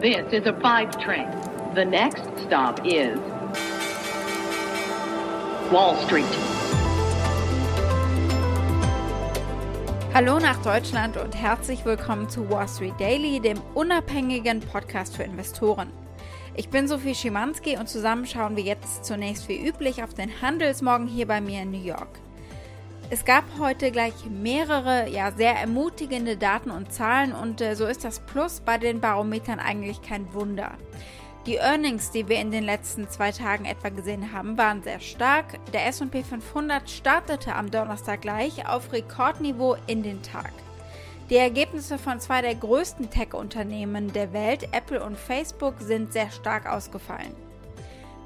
This is a five train. The next stop is Wall Street. Hallo nach Deutschland und herzlich willkommen zu Wall Street Daily, dem unabhängigen Podcast für Investoren. Ich bin Sophie Schimanski und zusammen schauen wir jetzt zunächst wie üblich auf den Handelsmorgen hier bei mir in New York. Es gab heute gleich mehrere, ja, sehr ermutigende Daten und Zahlen und äh, so ist das Plus bei den Barometern eigentlich kein Wunder. Die Earnings, die wir in den letzten zwei Tagen etwa gesehen haben, waren sehr stark. Der SP 500 startete am Donnerstag gleich auf Rekordniveau in den Tag. Die Ergebnisse von zwei der größten Tech-Unternehmen der Welt, Apple und Facebook, sind sehr stark ausgefallen.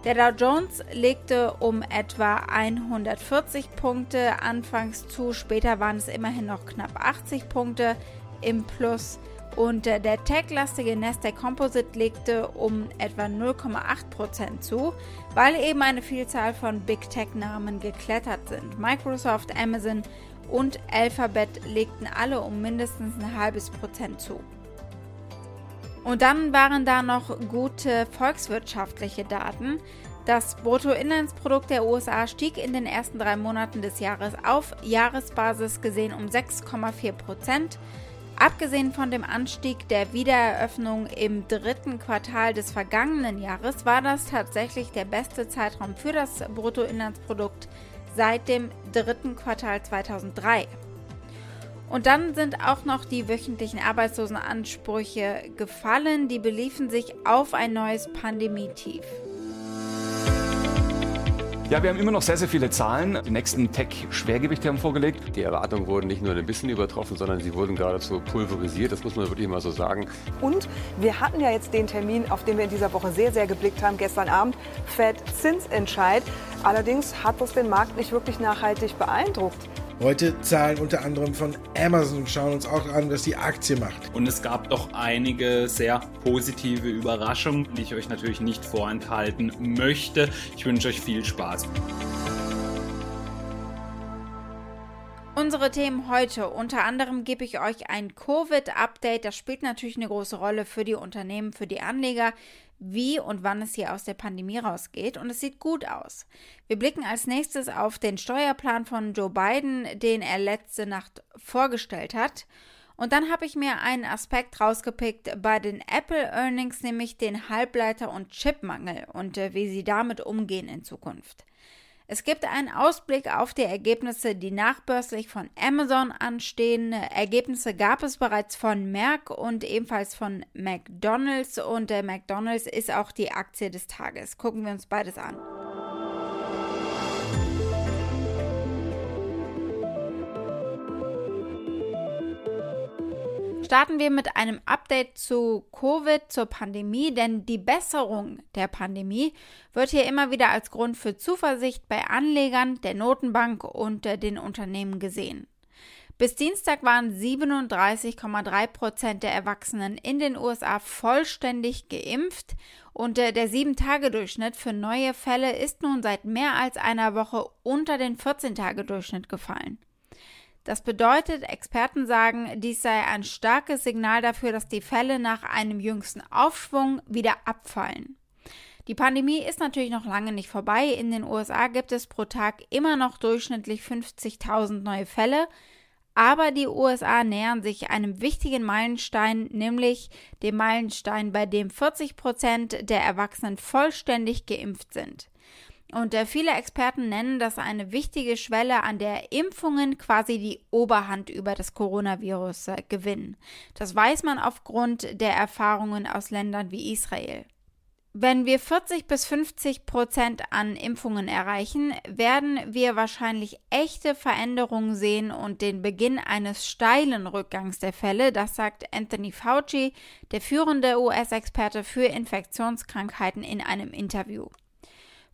Der Dow Jones legte um etwa 140 Punkte anfangs zu, später waren es immerhin noch knapp 80 Punkte im Plus und der tech-lastige Nasdaq Composite legte um etwa 0,8% zu, weil eben eine Vielzahl von Big Tech-Namen geklettert sind. Microsoft, Amazon und Alphabet legten alle um mindestens ein halbes Prozent zu. Und dann waren da noch gute volkswirtschaftliche Daten. Das Bruttoinlandsprodukt der USA stieg in den ersten drei Monaten des Jahres auf Jahresbasis gesehen um 6,4 Prozent. Abgesehen von dem Anstieg der Wiedereröffnung im dritten Quartal des vergangenen Jahres war das tatsächlich der beste Zeitraum für das Bruttoinlandsprodukt seit dem dritten Quartal 2003. Und dann sind auch noch die wöchentlichen Arbeitslosenansprüche gefallen. Die beliefen sich auf ein neues Pandemietief. Ja, wir haben immer noch sehr, sehr viele Zahlen. Die nächsten Tech-Schwergewichte haben vorgelegt. Die Erwartungen wurden nicht nur ein bisschen übertroffen, sondern sie wurden geradezu pulverisiert. Das muss man wirklich mal so sagen. Und wir hatten ja jetzt den Termin, auf den wir in dieser Woche sehr, sehr geblickt haben, gestern Abend, Fed Zinsentscheid. Allerdings hat das den Markt nicht wirklich nachhaltig beeindruckt. Heute Zahlen unter anderem von Amazon schauen uns auch an, was die Aktie macht. Und es gab doch einige sehr positive Überraschungen, die ich euch natürlich nicht vorenthalten möchte. Ich wünsche euch viel Spaß. Unsere Themen heute. Unter anderem gebe ich euch ein Covid-Update. Das spielt natürlich eine große Rolle für die Unternehmen, für die Anleger wie und wann es hier aus der Pandemie rausgeht und es sieht gut aus. Wir blicken als nächstes auf den Steuerplan von Joe Biden, den er letzte Nacht vorgestellt hat. Und dann habe ich mir einen Aspekt rausgepickt bei den Apple Earnings, nämlich den Halbleiter- und Chipmangel und äh, wie sie damit umgehen in Zukunft. Es gibt einen Ausblick auf die Ergebnisse, die nachbörslich von Amazon anstehen. Ergebnisse gab es bereits von Merck und ebenfalls von McDonald's und der McDonald's ist auch die Aktie des Tages. Gucken wir uns beides an. Starten wir mit einem Update zu Covid, zur Pandemie, denn die Besserung der Pandemie wird hier immer wieder als Grund für Zuversicht bei Anlegern, der Notenbank und den Unternehmen gesehen. Bis Dienstag waren 37,3 Prozent der Erwachsenen in den USA vollständig geimpft und der 7-Tage-Durchschnitt für neue Fälle ist nun seit mehr als einer Woche unter den 14-Tage-Durchschnitt gefallen. Das bedeutet, Experten sagen, dies sei ein starkes Signal dafür, dass die Fälle nach einem jüngsten Aufschwung wieder abfallen. Die Pandemie ist natürlich noch lange nicht vorbei. In den USA gibt es pro Tag immer noch durchschnittlich 50.000 neue Fälle. Aber die USA nähern sich einem wichtigen Meilenstein, nämlich dem Meilenstein, bei dem 40 Prozent der Erwachsenen vollständig geimpft sind. Und äh, viele Experten nennen das eine wichtige Schwelle, an der Impfungen quasi die Oberhand über das Coronavirus äh, gewinnen. Das weiß man aufgrund der Erfahrungen aus Ländern wie Israel. Wenn wir 40 bis 50 Prozent an Impfungen erreichen, werden wir wahrscheinlich echte Veränderungen sehen und den Beginn eines steilen Rückgangs der Fälle. Das sagt Anthony Fauci, der führende US-Experte für Infektionskrankheiten, in einem Interview.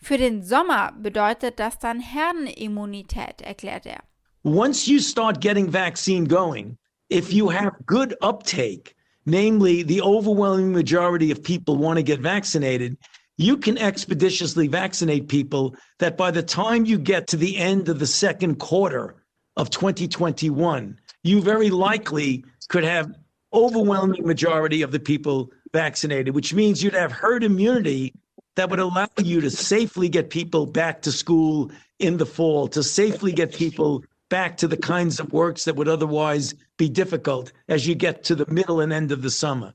Für den Sommer bedeutet das dann Herdenimmunität, erklärt er. Once you start getting vaccine going, if you have good uptake, namely the overwhelming majority of people want to get vaccinated, you can expeditiously vaccinate people that by the time you get to the end of the second quarter of 2021, you very likely could have overwhelming majority of the people vaccinated, which means you'd have herd immunity that would allow you to safely get people back to school in the fall, to safely get people back to the kinds of works that would otherwise be difficult as you get to the middle and end of the summer.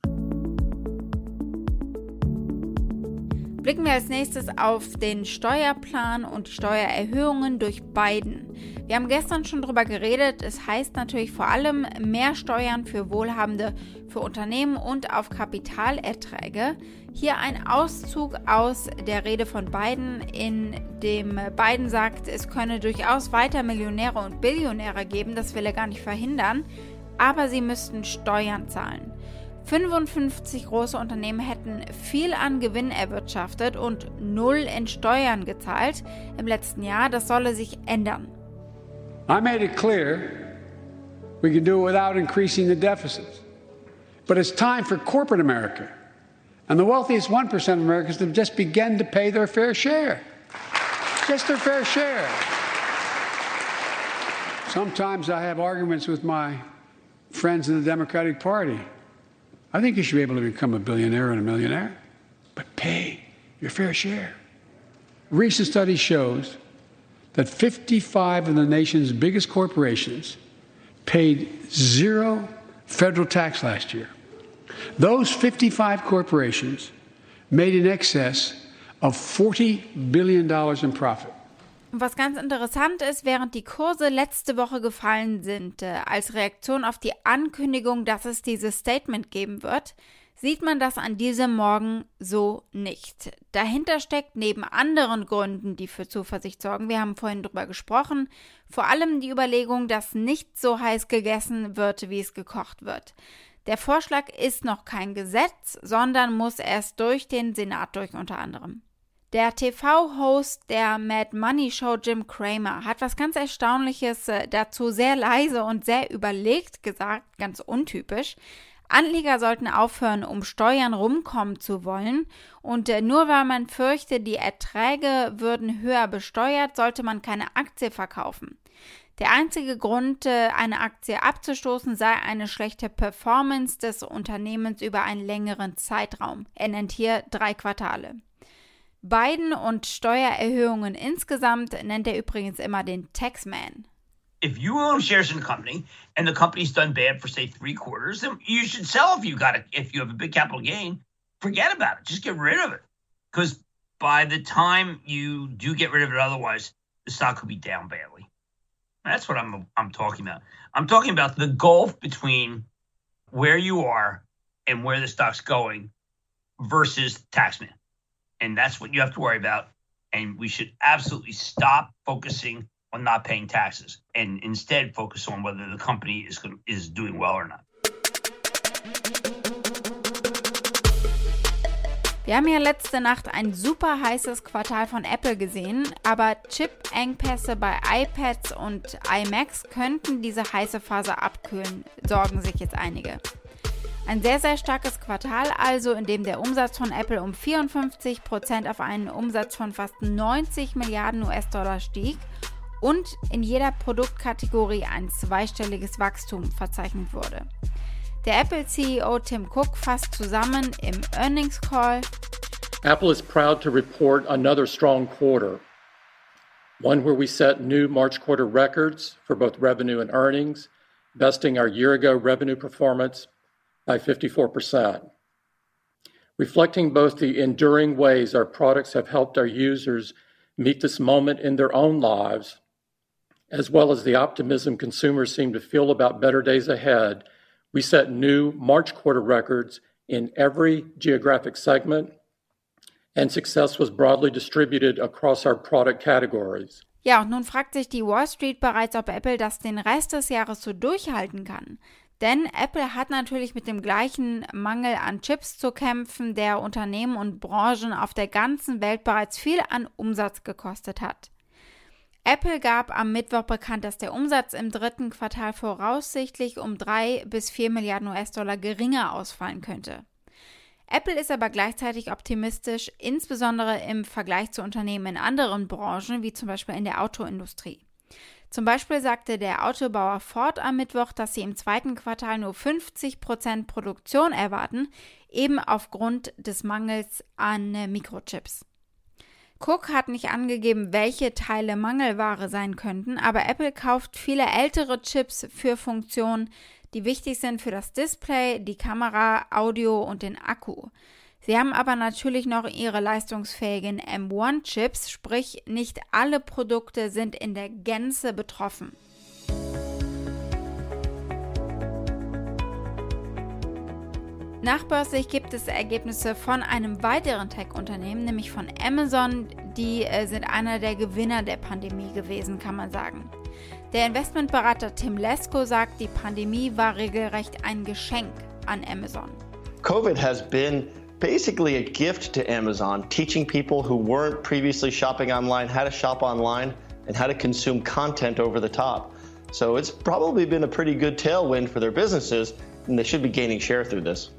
Blicken wir als nächstes auf den Steuerplan und Steuererhöhungen durch Biden. Wir haben gestern schon darüber geredet. Es heißt natürlich vor allem mehr Steuern für Wohlhabende, für Unternehmen und auf Kapitalerträge. Hier ein Auszug aus der Rede von Biden, in dem Biden sagt, es könne durchaus weiter Millionäre und Billionäre geben. Das will er gar nicht verhindern. Aber sie müssten Steuern zahlen. 55 große Unternehmen hätten viel an Gewinn erwirtschaftet und null in Steuern gezahlt im letzten Jahr. Das solle sich ändern. I made it clear we can do it without increasing the deficits. But it's time for corporate America and the wealthiest 1% of Americans to just begin to pay their fair share. Just their fair share. Sometimes I have arguments with my friends in the Democratic Party. I think you should be able to become a billionaire and a millionaire, but pay your fair share. Recent study shows that 55 of the nation's biggest corporations paid zero federal tax last year. Those 55 corporations made in excess of $40 billion in profit. Was ganz interessant ist, während die Kurse letzte Woche gefallen sind, äh, als Reaktion auf die Ankündigung, dass es dieses Statement geben wird, sieht man das an diesem Morgen so nicht. Dahinter steckt neben anderen Gründen, die für Zuversicht sorgen, wir haben vorhin drüber gesprochen, vor allem die Überlegung, dass nicht so heiß gegessen wird, wie es gekocht wird. Der Vorschlag ist noch kein Gesetz, sondern muss erst durch den Senat durch unter anderem. Der TV-Host der Mad Money Show Jim Cramer hat was ganz Erstaunliches äh, dazu sehr leise und sehr überlegt gesagt, ganz untypisch. Anleger sollten aufhören, um Steuern rumkommen zu wollen, und äh, nur weil man fürchte, die Erträge würden höher besteuert, sollte man keine Aktie verkaufen. Der einzige Grund, äh, eine Aktie abzustoßen, sei eine schlechte Performance des Unternehmens über einen längeren Zeitraum. Er nennt hier drei Quartale. Biden und Steuererhöhungen insgesamt nennt er übrigens immer den Taxman. If you own shares in a company and the company's done bad for say three quarters, then you should sell if you got it. If you have a big capital gain, forget about it. Just get rid of it. Because by the time you do get rid of it, otherwise the stock could be down badly. That's what I'm I'm talking about. I'm talking about the gulf between where you are and where the stock's going versus taxman. And that's what you have to worry about. And we should absolutely stop focusing on not paying taxes and instead focus on whether the company is, is doing well or not. Wir haben ja letzte Nacht ein super heißes Quartal von Apple gesehen, aber Chip-Engpässe bei iPads und iMacs könnten diese heiße Phase abkühlen, sorgen sich jetzt einige. Ein sehr, sehr starkes Quartal also, in dem der Umsatz von Apple um 54 Prozent auf einen Umsatz von fast 90 Milliarden US-Dollar stieg und in jeder Produktkategorie ein zweistelliges Wachstum verzeichnet wurde. Der Apple-CEO Tim Cook fasst zusammen im Earnings Call. Apple is proud to report another strong quarter, one where we set new March quarter records for both revenue and earnings, besting our year ago revenue performance by 54%. Reflecting both the enduring ways our products have helped our users meet this moment in their own lives, as well as the optimism consumers seem to feel about better days ahead, we set new March quarter records in every geographic segment, and success was broadly distributed across our product categories. Ja, und nun fragt sich die Wall Street bereits, ob Apple das den Rest des Jahres so durchhalten kann. Denn Apple hat natürlich mit dem gleichen Mangel an Chips zu kämpfen, der Unternehmen und Branchen auf der ganzen Welt bereits viel an Umsatz gekostet hat. Apple gab am Mittwoch bekannt, dass der Umsatz im dritten Quartal voraussichtlich um 3 bis 4 Milliarden US-Dollar geringer ausfallen könnte. Apple ist aber gleichzeitig optimistisch, insbesondere im Vergleich zu Unternehmen in anderen Branchen, wie zum Beispiel in der Autoindustrie. Zum Beispiel sagte der Autobauer Ford am Mittwoch, dass sie im zweiten Quartal nur 50 Prozent Produktion erwarten, eben aufgrund des Mangels an Mikrochips. Cook hat nicht angegeben, welche Teile Mangelware sein könnten, aber Apple kauft viele ältere Chips für Funktionen, die wichtig sind für das Display, die Kamera, Audio und den Akku. Sie haben aber natürlich noch ihre leistungsfähigen M1-Chips, sprich nicht alle Produkte sind in der Gänze betroffen. Nachbörslich gibt es Ergebnisse von einem weiteren Tech-Unternehmen, nämlich von Amazon. Die äh, sind einer der Gewinner der Pandemie gewesen, kann man sagen. Der Investmentberater Tim Lesko sagt, die Pandemie war regelrecht ein Geschenk an Amazon. COVID has been basically a gift to Amazon, teaching people who weren't previously shopping online how to shop online and how to consume content over the top. So it's probably been a pretty good tailwind for their businesses, and they should be gaining share through this.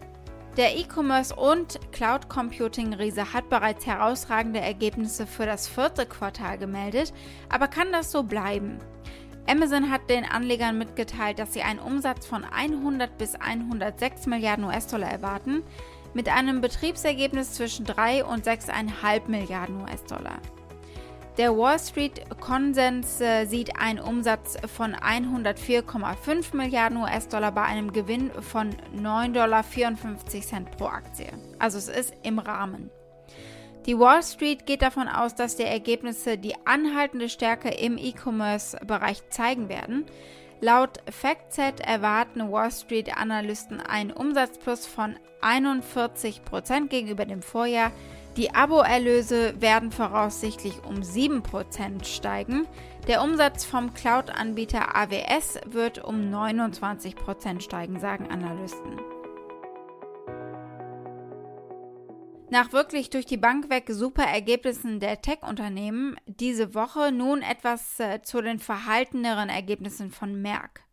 Der E-Commerce und Cloud Computing Riese hat bereits herausragende Ergebnisse für das vierte Quartal gemeldet, aber kann das so bleiben? Amazon hat den Anlegern mitgeteilt, dass sie einen Umsatz von 100 bis 106 Milliarden US-Dollar erwarten, mit einem Betriebsergebnis zwischen 3 und 6,5 Milliarden US-Dollar. Der Wall Street Konsens äh, sieht einen Umsatz von 104,5 Milliarden US-Dollar bei einem Gewinn von 9,54 Dollar pro Aktie. Also es ist im Rahmen. Die Wall Street geht davon aus, dass die Ergebnisse die anhaltende Stärke im E-Commerce-Bereich zeigen werden. Laut FactSet erwarten Wall Street-Analysten einen Umsatzplus von 41% gegenüber dem Vorjahr die Abo-Erlöse werden voraussichtlich um 7% steigen. Der Umsatz vom Cloud-Anbieter AWS wird um 29% steigen, sagen Analysten. Nach wirklich durch die Bank weg super Ergebnissen der Tech-Unternehmen diese Woche nun etwas äh, zu den verhalteneren Ergebnissen von Merck.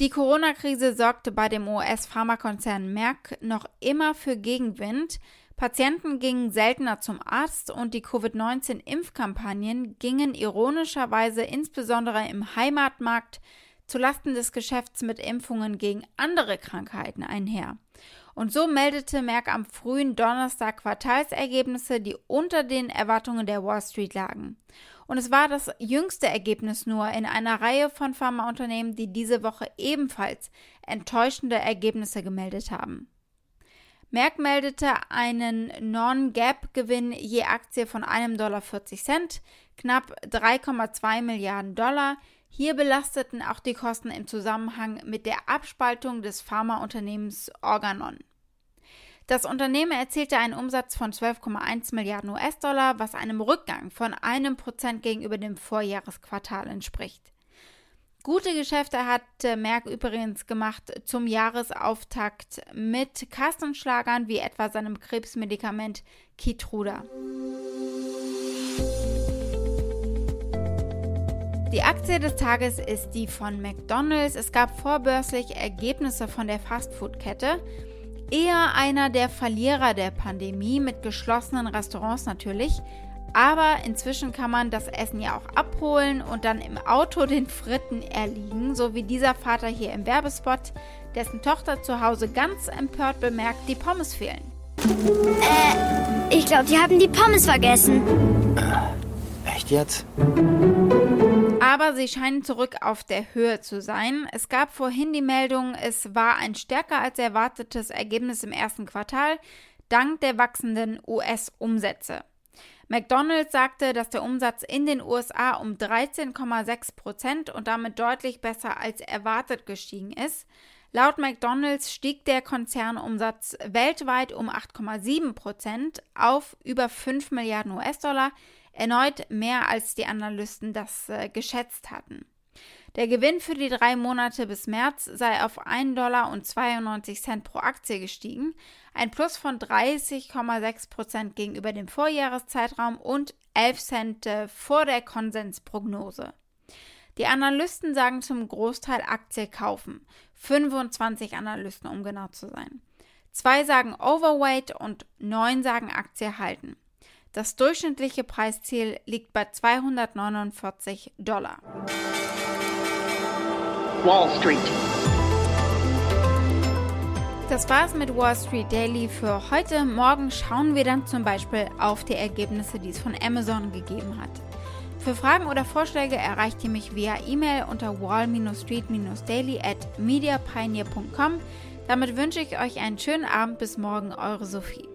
Die Corona-Krise sorgte bei dem US-Pharmakonzern Merck noch immer für Gegenwind. Patienten gingen seltener zum Arzt und die Covid-19-Impfkampagnen gingen ironischerweise insbesondere im Heimatmarkt zulasten des Geschäfts mit Impfungen gegen andere Krankheiten einher. Und so meldete Merck am frühen Donnerstag Quartalsergebnisse, die unter den Erwartungen der Wall Street lagen. Und es war das jüngste Ergebnis nur in einer Reihe von Pharmaunternehmen, die diese Woche ebenfalls enttäuschende Ergebnisse gemeldet haben. Merck meldete einen Non-Gap-Gewinn je Aktie von 1,40 Dollar, knapp 3,2 Milliarden Dollar. Hier belasteten auch die Kosten im Zusammenhang mit der Abspaltung des Pharmaunternehmens Organon. Das Unternehmen erzielte einen Umsatz von 12,1 Milliarden US-Dollar, was einem Rückgang von einem Prozent gegenüber dem Vorjahresquartal entspricht. Gute Geschäfte hat Merck übrigens gemacht zum Jahresauftakt mit Kassenschlagern wie etwa seinem Krebsmedikament Keytruda. Die Aktie des Tages ist die von McDonald's. Es gab vorbörslich Ergebnisse von der Fastfood-Kette. Eher einer der Verlierer der Pandemie mit geschlossenen Restaurants natürlich. Aber inzwischen kann man das Essen ja auch abholen und dann im Auto den Fritten erliegen, so wie dieser Vater hier im Werbespot, dessen Tochter zu Hause ganz empört bemerkt, die Pommes fehlen. Äh, ich glaube, die haben die Pommes vergessen. Äh, echt jetzt? Aber sie scheinen zurück auf der Höhe zu sein. Es gab vorhin die Meldung, es war ein stärker als erwartetes Ergebnis im ersten Quartal, dank der wachsenden US-Umsätze. McDonald's sagte, dass der Umsatz in den USA um 13,6 Prozent und damit deutlich besser als erwartet gestiegen ist. Laut McDonald's stieg der Konzernumsatz weltweit um 8,7 Prozent auf über 5 Milliarden US-Dollar, erneut mehr als die Analysten das äh, geschätzt hatten. Der Gewinn für die drei Monate bis März sei auf 1,92 Dollar pro Aktie gestiegen, ein Plus von 30,6 Prozent gegenüber dem Vorjahreszeitraum und 11 Cent äh, vor der Konsensprognose. Die Analysten sagen zum Großteil Aktie kaufen. 25 Analysten, um genau zu sein. Zwei sagen Overweight und neun sagen Aktie halten. Das durchschnittliche Preisziel liegt bei 249 Dollar. Wall Street. Das war's mit Wall Street Daily für heute. Morgen schauen wir dann zum Beispiel auf die Ergebnisse, die es von Amazon gegeben hat. Für Fragen oder Vorschläge erreicht ihr mich via E-Mail unter wall-street-daily at mediapioneer.com. Damit wünsche ich euch einen schönen Abend. Bis morgen, eure Sophie.